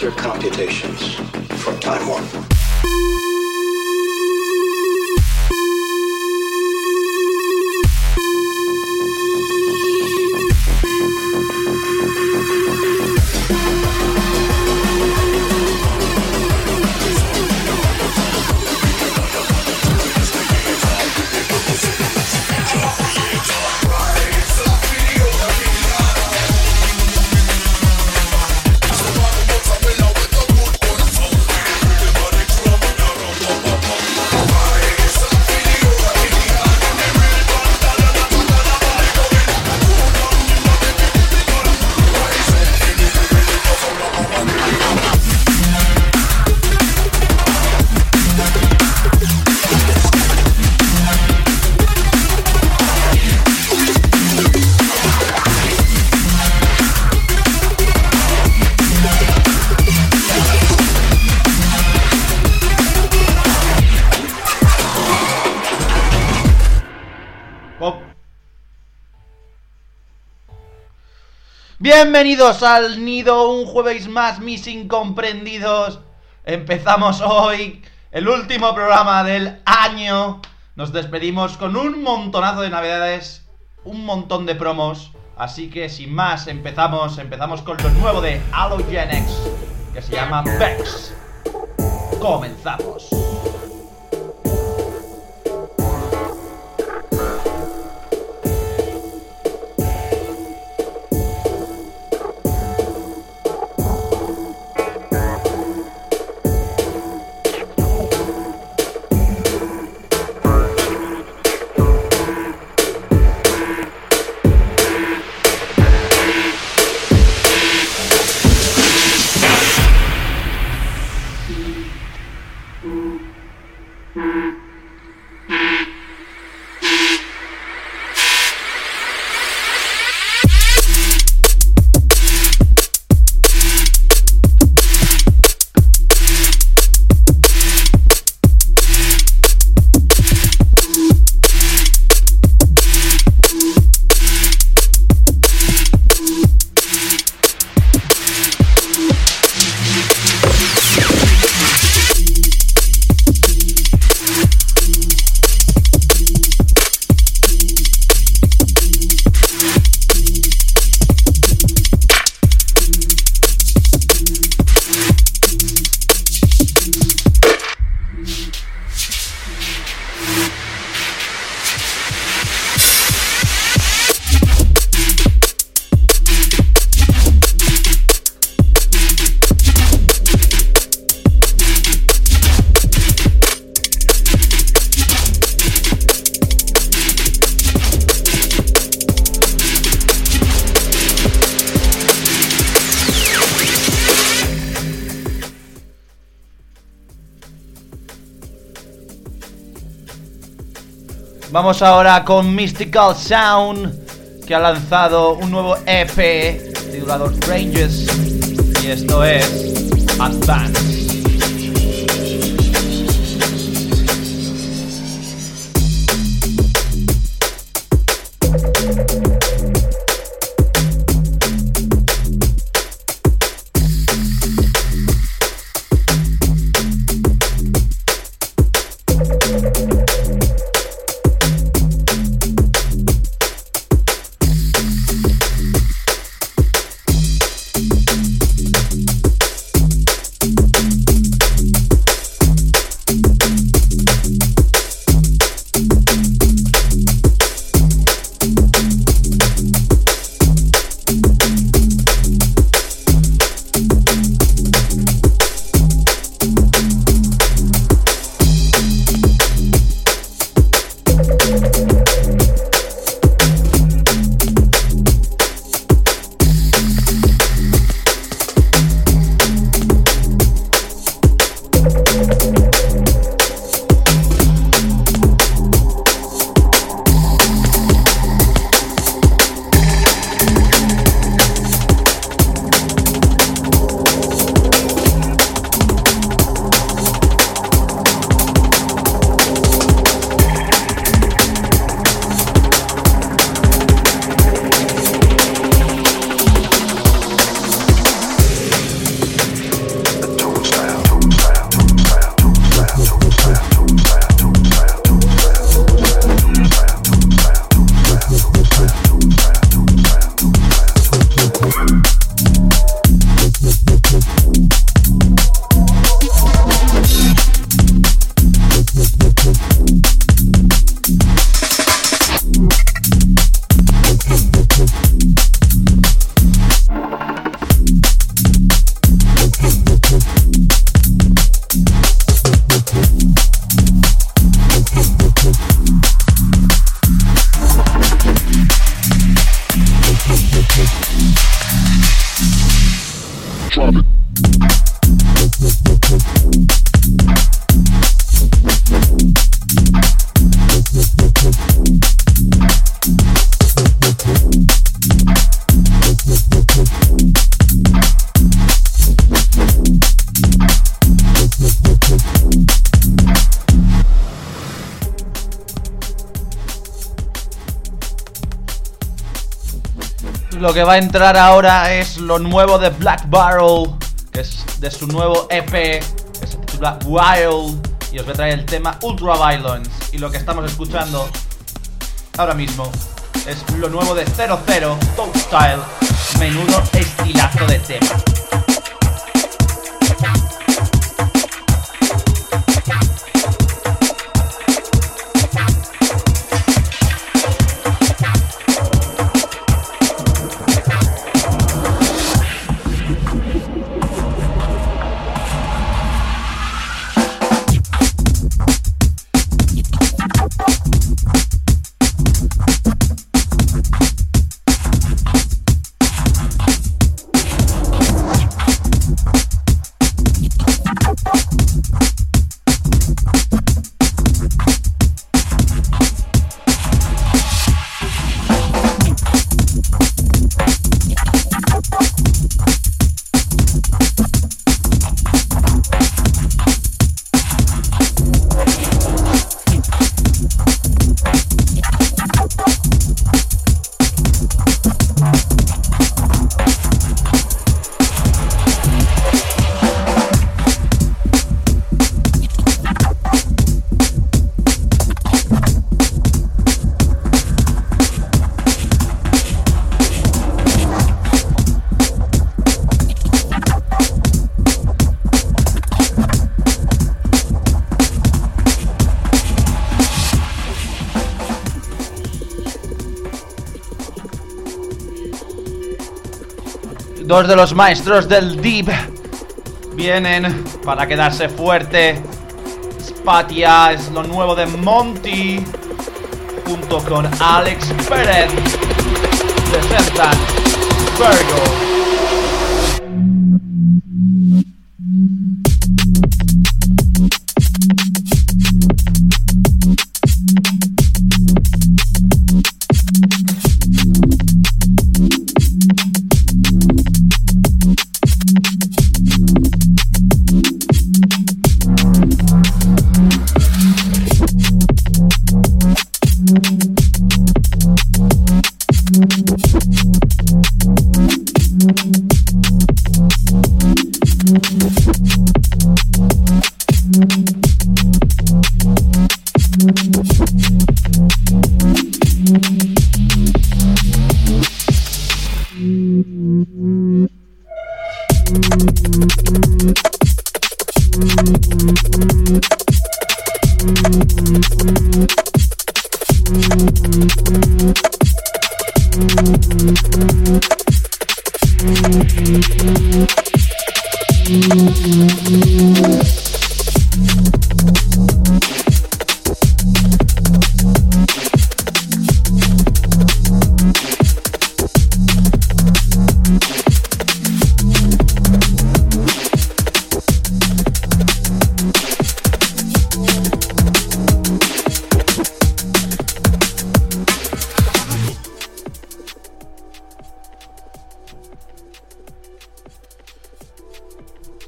Your computations from time warp. Bienvenidos al nido, un jueves más, mis incomprendidos. Empezamos hoy el último programa del año. Nos despedimos con un montonazo de navidades, un montón de promos. Así que sin más, empezamos, empezamos con lo nuevo de Halogenex, que se llama Vex. Comenzamos. Vamos ahora con Mystical Sound, que ha lanzado un nuevo EP titulado Ranges. Y esto es Advance. Que va a entrar ahora es lo nuevo de Black Barrel, que es de su nuevo EP, que se titula Wild, y os voy a traer el tema Ultra Violence. Y lo que estamos escuchando ahora mismo es lo nuevo de 00 Top Style, menudo estilazo de tema. Dos de los maestros del Deep vienen para quedarse fuerte. Spatia es lo nuevo de Monty junto con Alex Pérez. Presentan Virgo.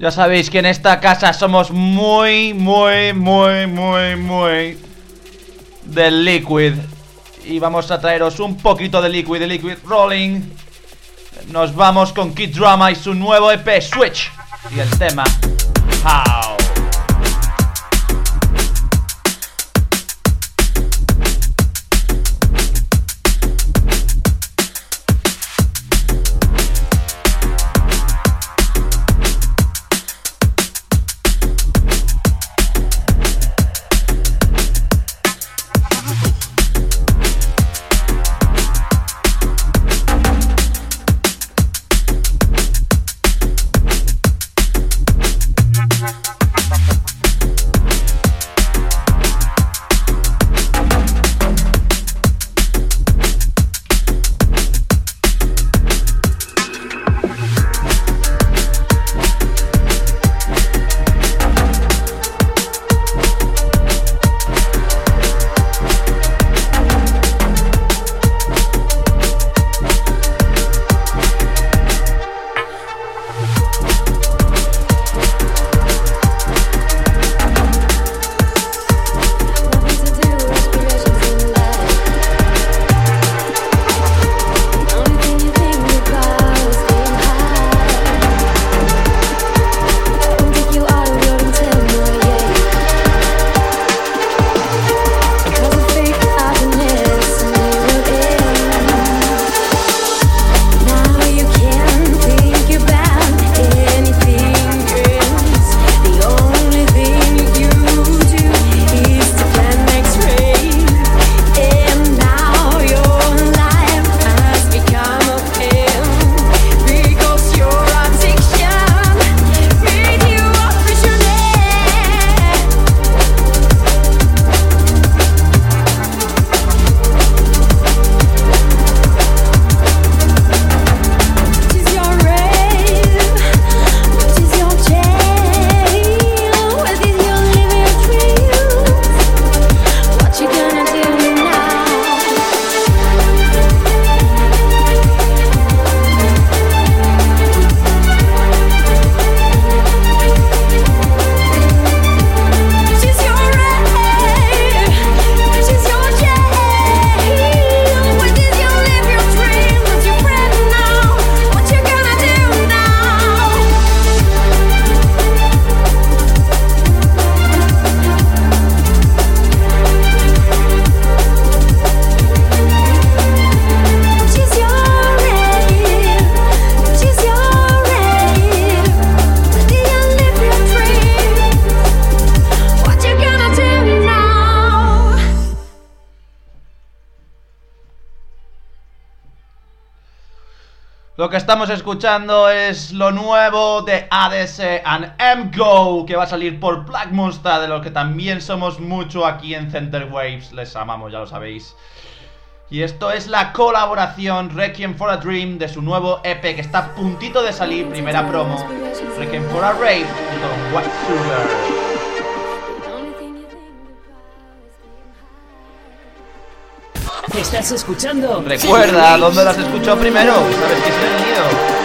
Ya sabéis que en esta casa somos muy, muy, muy, muy, muy del liquid. Y vamos a traeros un poquito de liquid, de liquid rolling. Nos vamos con Kid Drama y su nuevo EP Switch. Y el tema Lo que estamos escuchando es lo nuevo de ADS and M-Go, que va a salir por Black Monster, de lo que también somos mucho aquí en Center Waves. Les amamos, ya lo sabéis. Y esto es la colaboración Requiem for a Dream de su nuevo EP que está a puntito de salir, primera promo. Requiem for a Rave con White Sugar. Estás escuchando. Recuerda dónde las escuchó primero. Sabes que es el nido.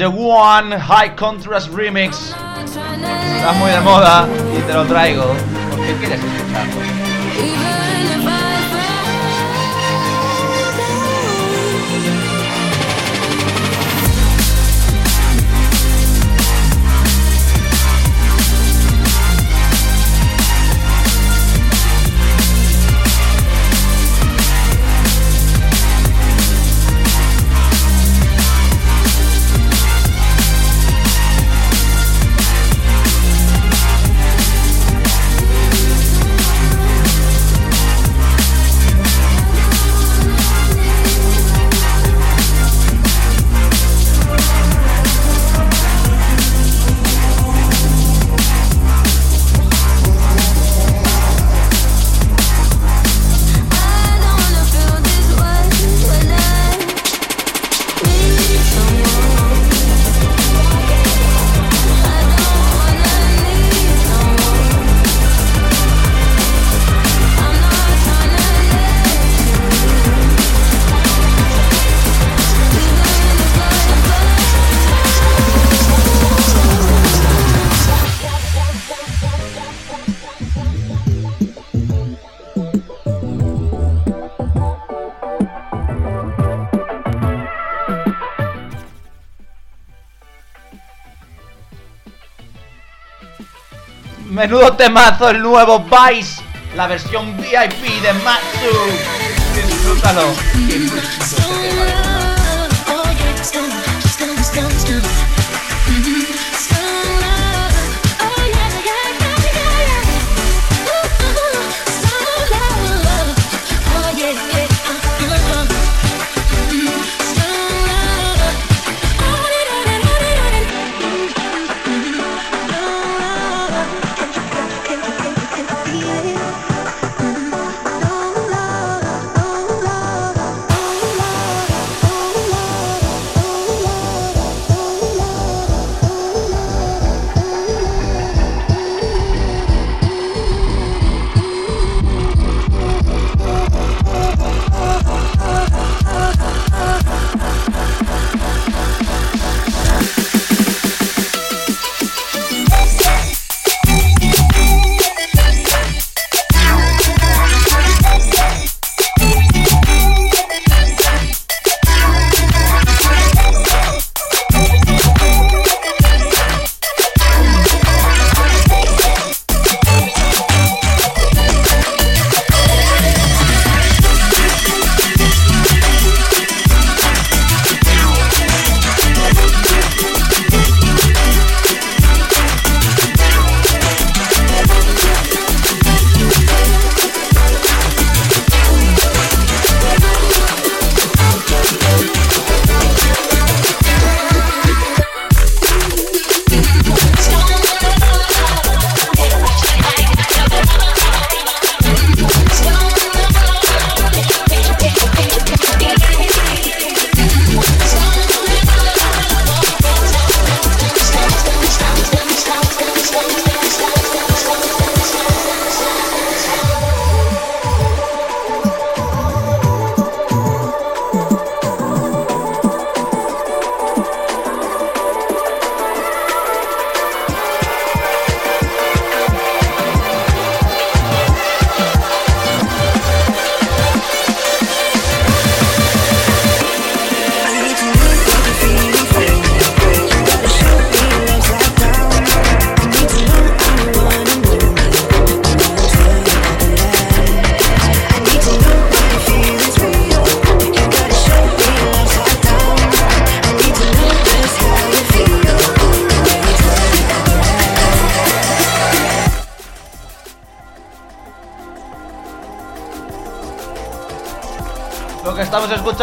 The One High Contrast Remix. Está muy de moda y te lo traigo porque quieres escucharlo. Menudo temazo el nuevo Vice, la versión VIP de Matsu. Disfrútalo.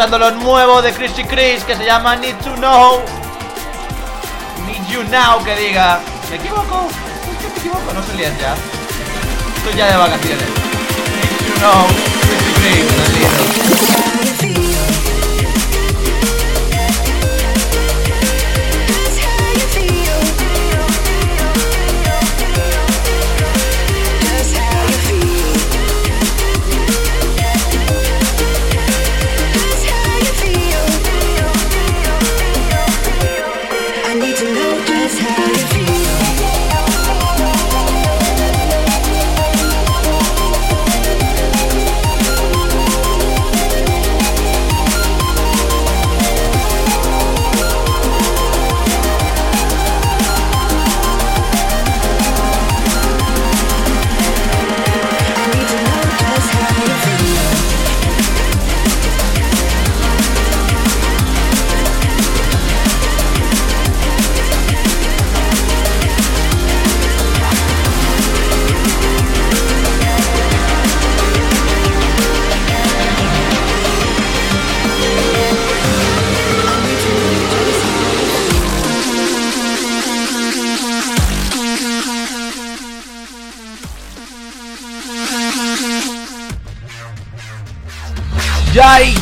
Escuchando lo nuevo de Chrissy Chris que se llama Need to Know. Need You Now, que diga. ¿Me equivoco? ¿Por qué me equivoco? No se líes ya. Estoy ya de vacaciones. Need You Know, Chrissy Chris,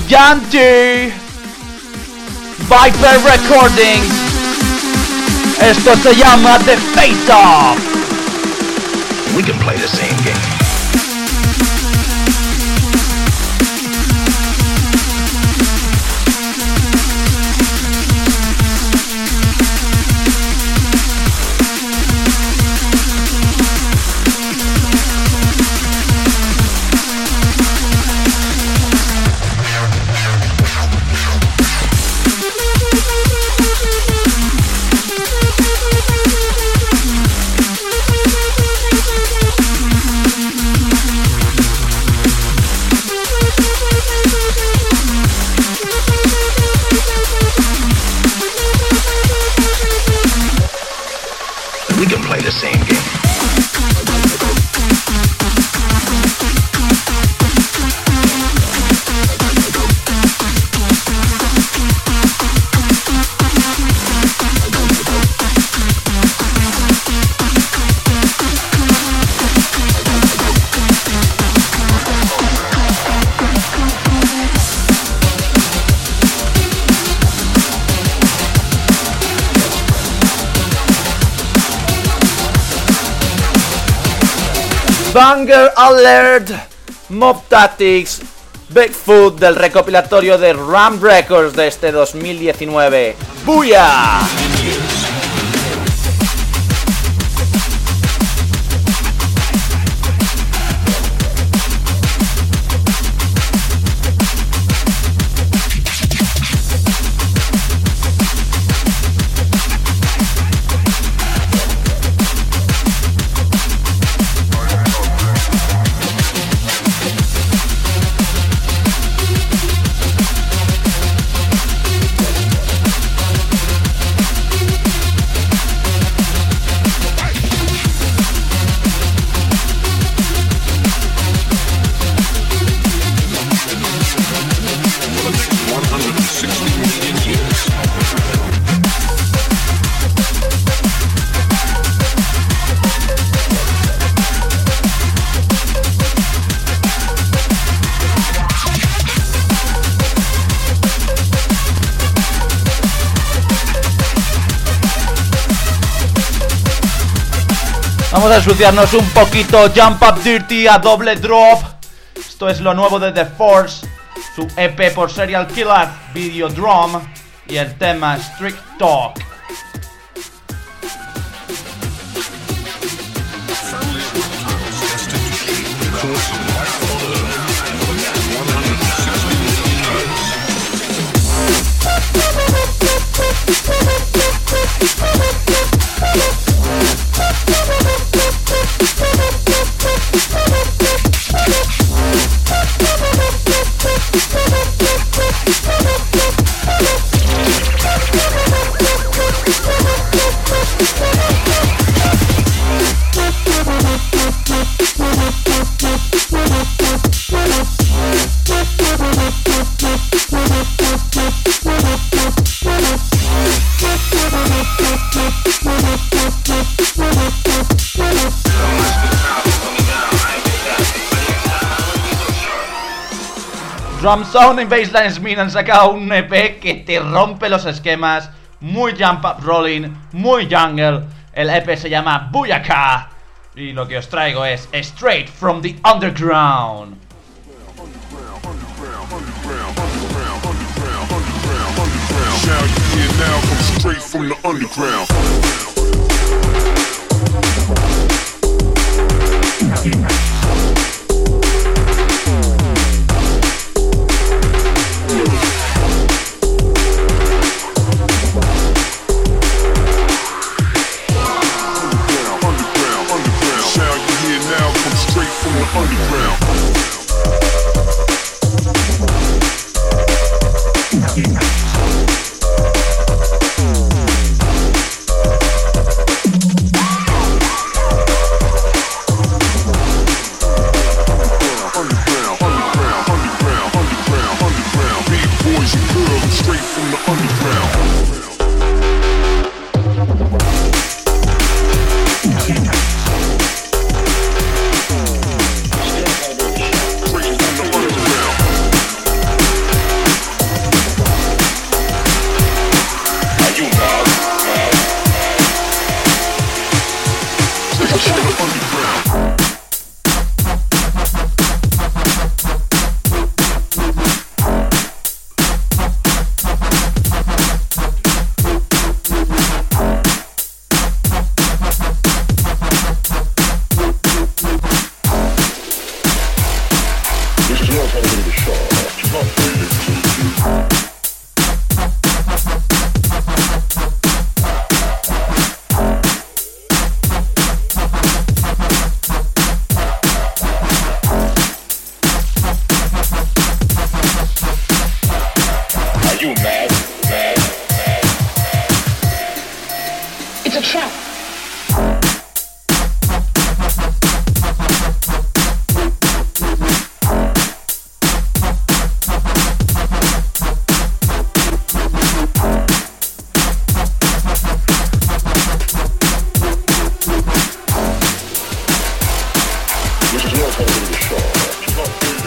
Giganti Viper Recordings Esto se llama The Face Off We can play the same Banger Alert Mob Tactics Bigfoot del recopilatorio de Ram Records de este 2019 ¡Buya! Ensuciarnos un poquito. Jump Up Dirty a doble drop. Esto es lo nuevo de The Force Su EP por Serial Killer Videodrum Y el tema Strict Talk Drum Sound y Baseline Smith han sacado un EP que te rompe los esquemas. Muy jump up rolling, muy jungle. El EP se llama Booyaka. Y lo que os traigo es Straight from the. Underground,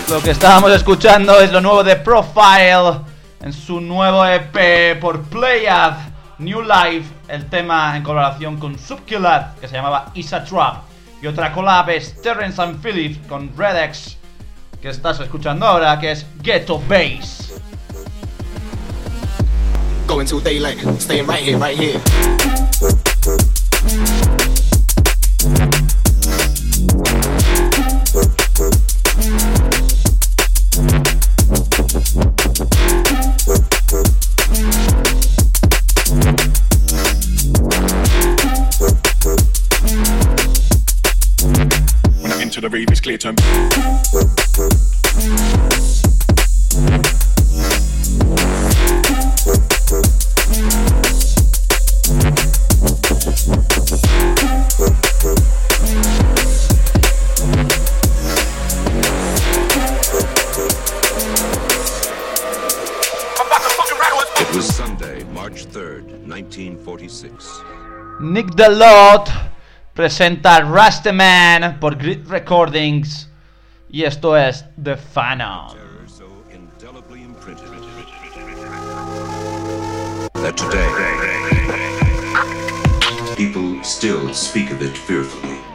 Lo que estábamos escuchando es lo nuevo de Profile en su nuevo EP por Playad New Life, el tema en colaboración con Subkiller que se llamaba Isa Trap y otra collab es Terrence and Phillips con Redex que estás escuchando ahora que es Ghetto Bass. Going till daylight, staying right here, right here. The rave, it's clear to It was Sunday, March 3rd, 1946. Nick Delot presenta Rastaman por Grid Recordings y esto es The Phantom. That today people still speak of it fearfully.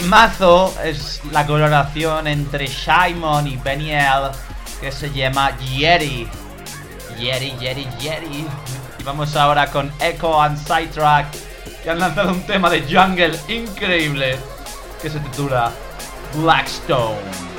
Temazo es la colaboración entre Shimon y Beniel que se llama Yeti. Yeti, Yeti, Yeti. Y vamos ahora con Echo and Sidetrack que han lanzado un tema de jungle increíble que se titula Blackstone.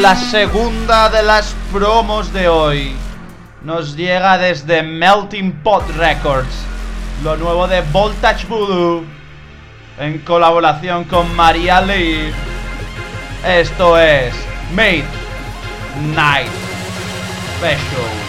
La segunda de las promos de hoy. Nos llega desde Melting Pot Records, lo nuevo de Voltage Voodoo, en colaboración con Maria Lee. Esto es Made Night Special.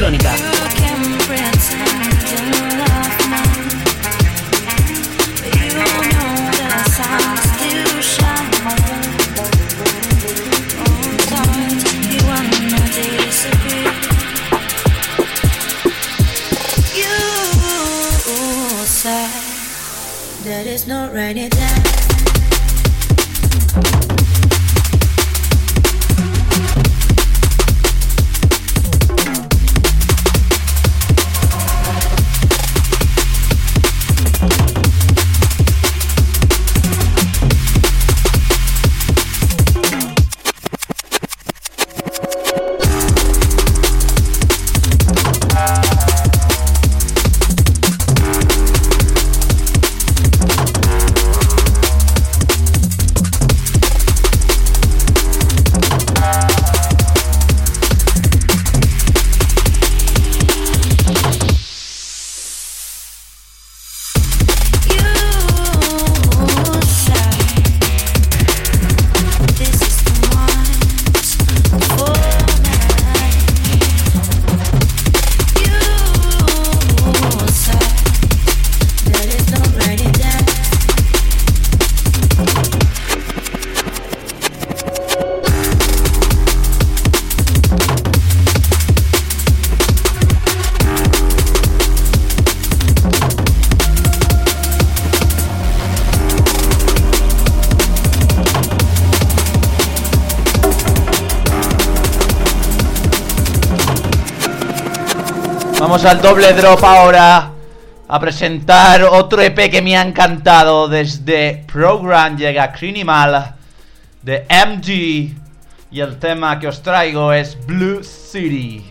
Electrónica. Vamos al doble drop ahora. a presentar otro EP que me ha encantado desde Program llega Crinimal de MG y el tema que os traigo es Blue City.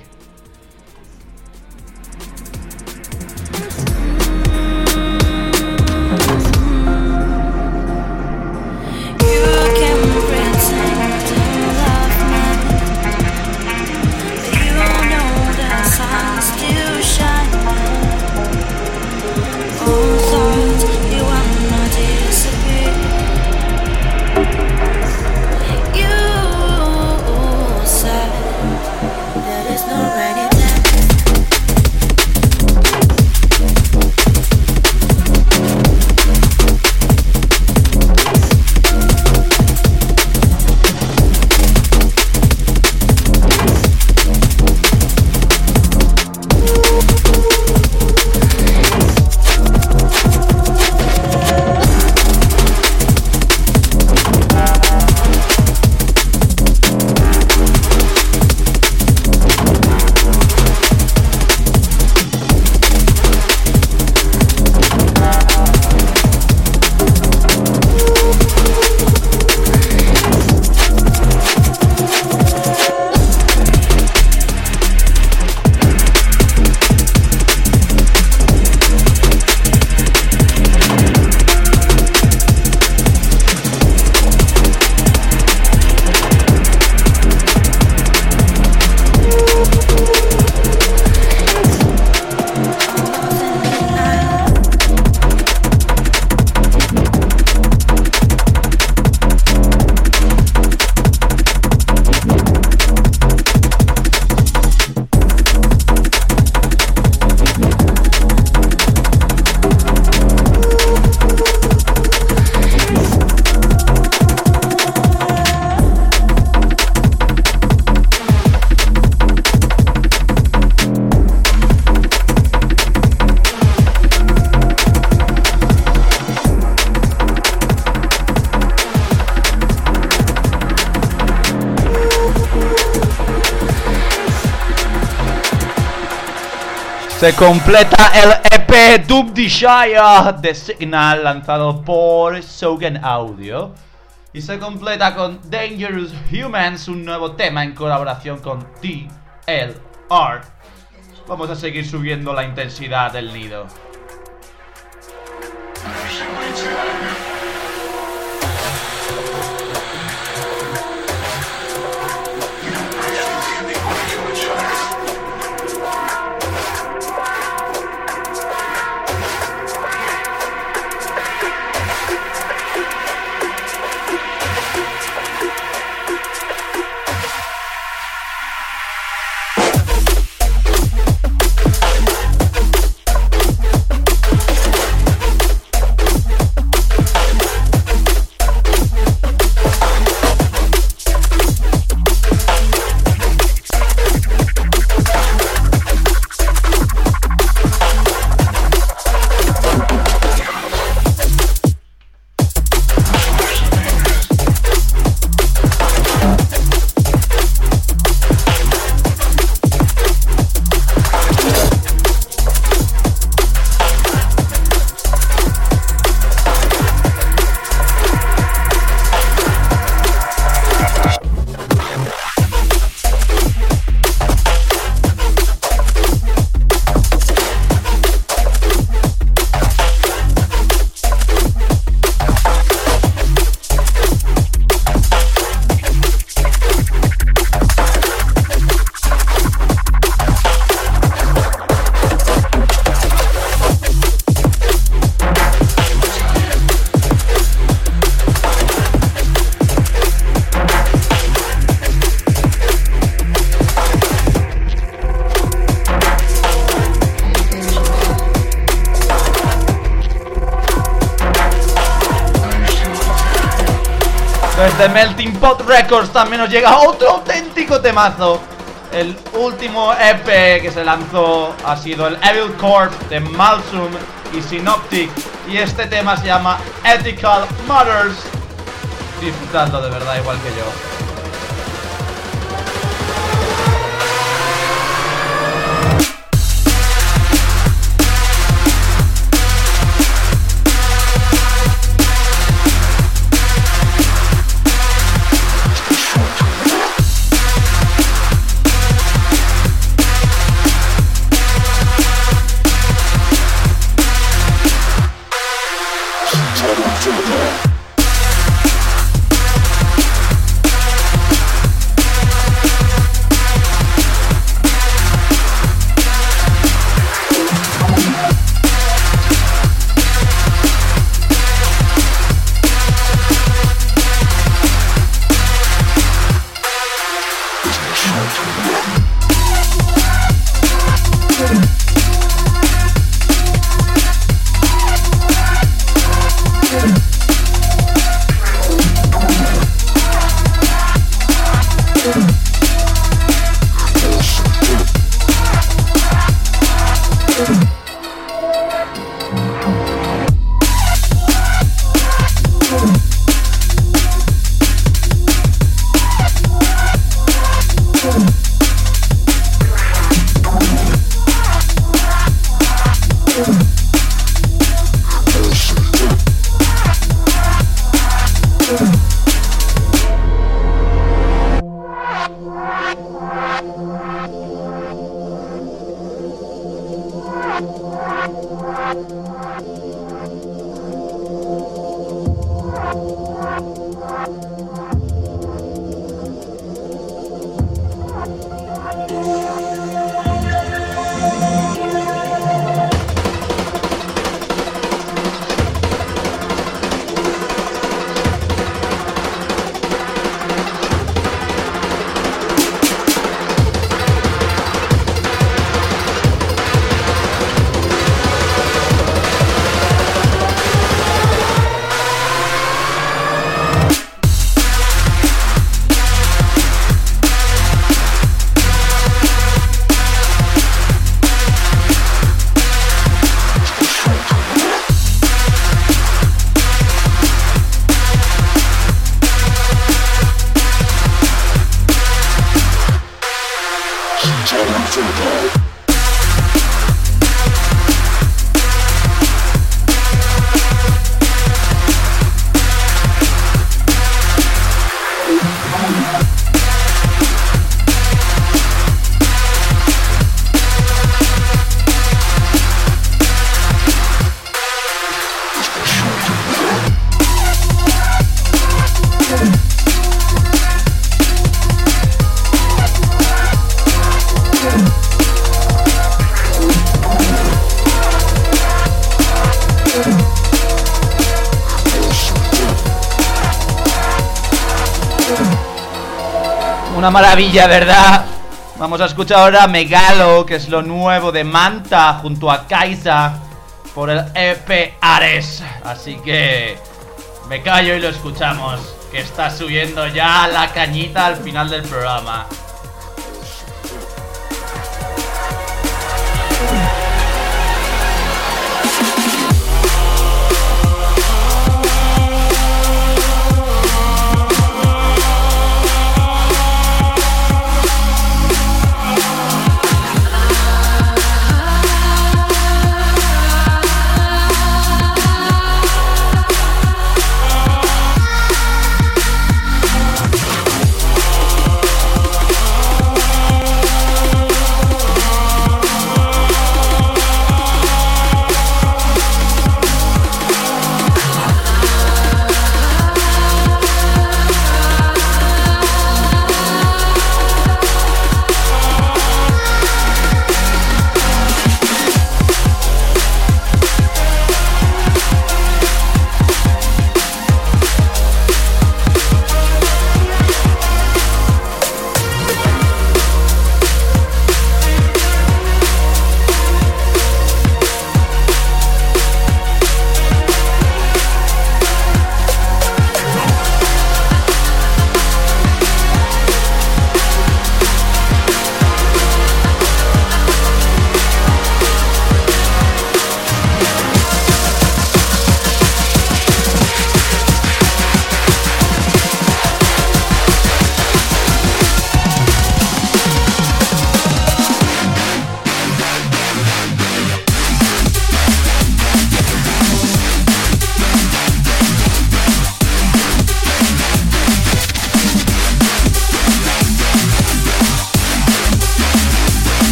Se completa el EP Doom Desire de Signal lanzado por Sogen Audio. Y se completa con Dangerous Humans, un nuevo tema en colaboración con TLR. Vamos a seguir subiendo la intensidad del nido. Desde Melting Pot Records también nos llega otro auténtico temazo. El último EP que se lanzó ha sido el Evil Corp de Malsum y Synoptic. Y este tema se llama Ethical Matters. Disfrutando de verdad igual que yo. Maravilla, ¿verdad? Vamos a escuchar ahora Megalo, que es lo nuevo de Manta junto a Kaisa por el EP Ares. Así que me callo y lo escuchamos, que está subiendo ya la cañita al final del programa.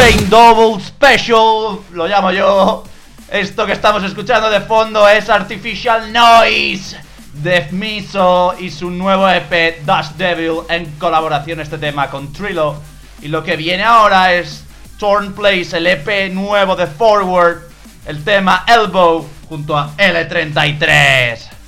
Bane Double Special, lo llamo yo. Esto que estamos escuchando de fondo es Artificial Noise de Miso y su nuevo EP Dust Devil en colaboración este tema con Trilo. Y lo que viene ahora es Torn Place, el EP nuevo de Forward, el tema Elbow junto a L33.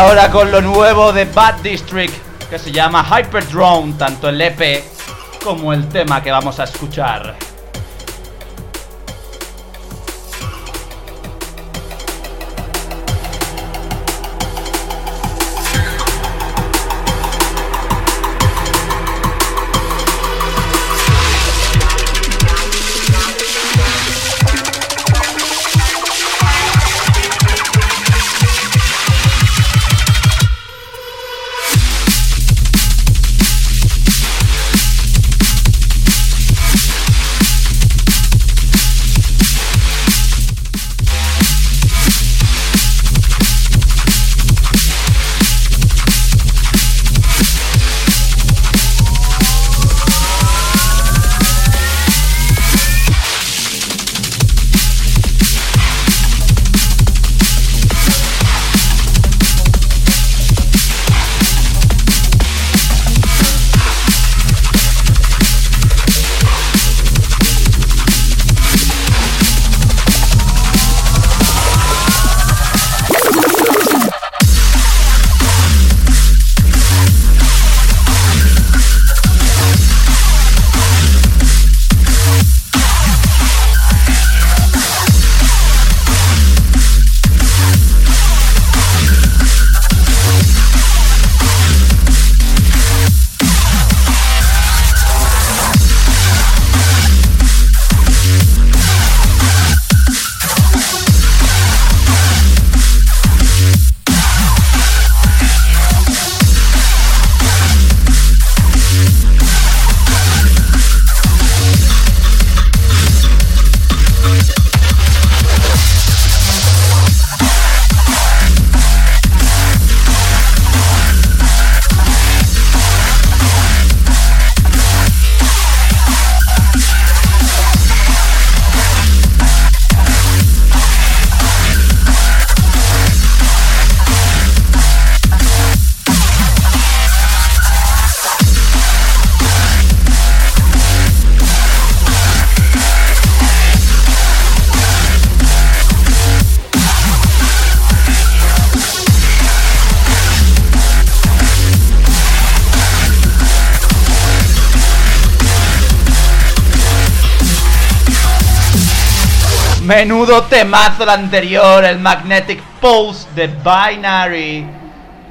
Ahora con lo nuevo de Bad District que se llama Hyperdrone, tanto el EP como el tema que vamos a escuchar. Menudo temazo el anterior, el Magnetic Pulse de Binary.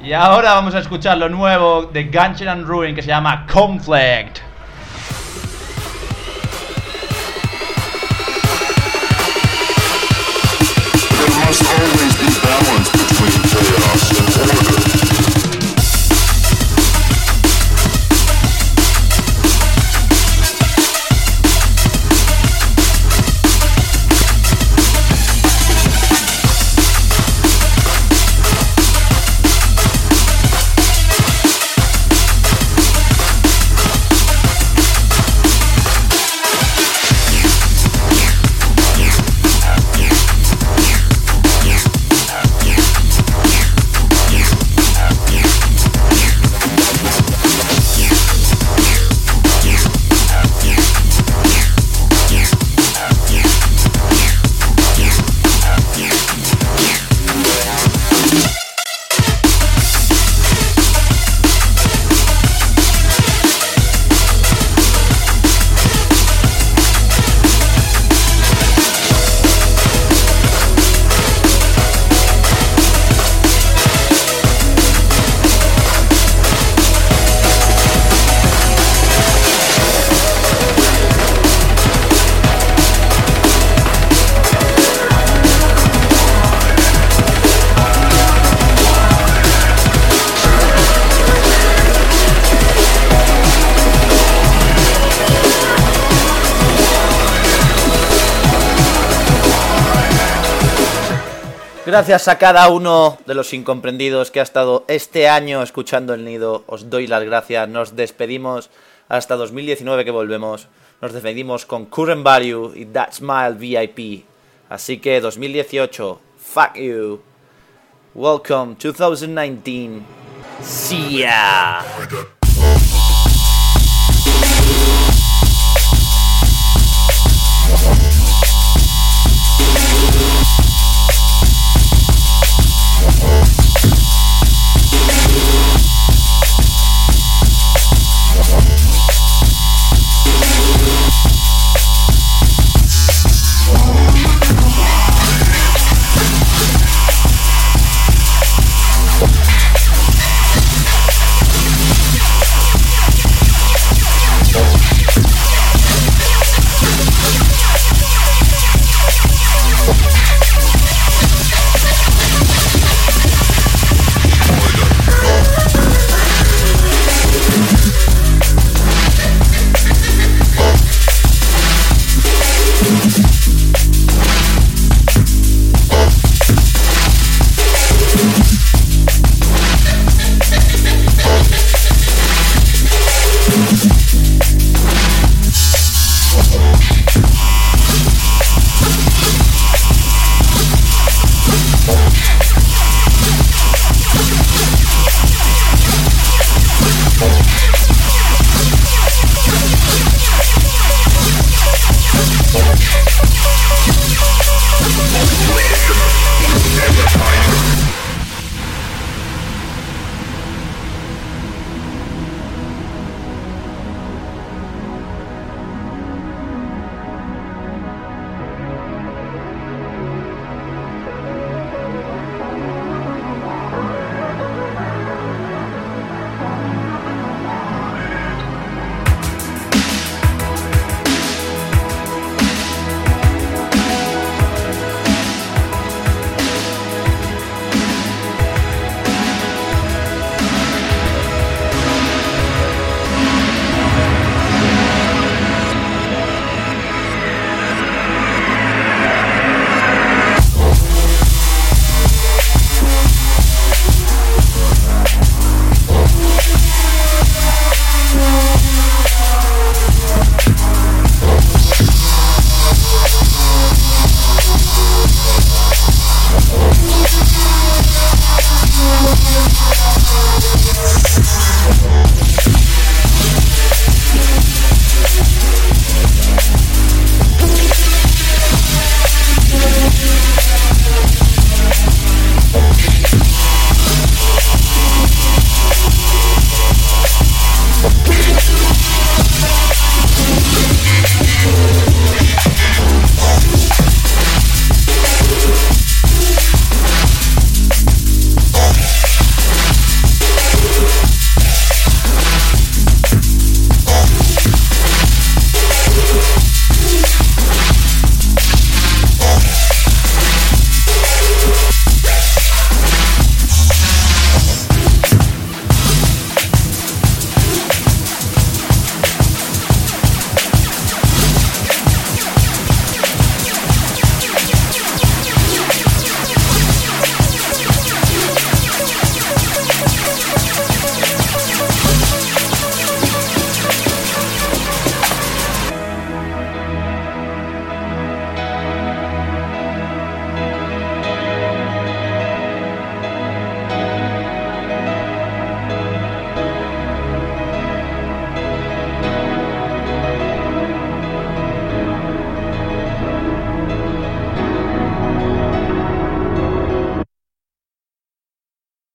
Y ahora vamos a escuchar lo nuevo de Gungeon and Ruin que se llama Conflict. Gracias a cada uno de los incomprendidos que ha estado este año escuchando el nido. Os doy las gracias. Nos despedimos hasta 2019 que volvemos. Nos despedimos con Current Value y That Smile VIP. Así que 2018, fuck you. Welcome 2019. See ya.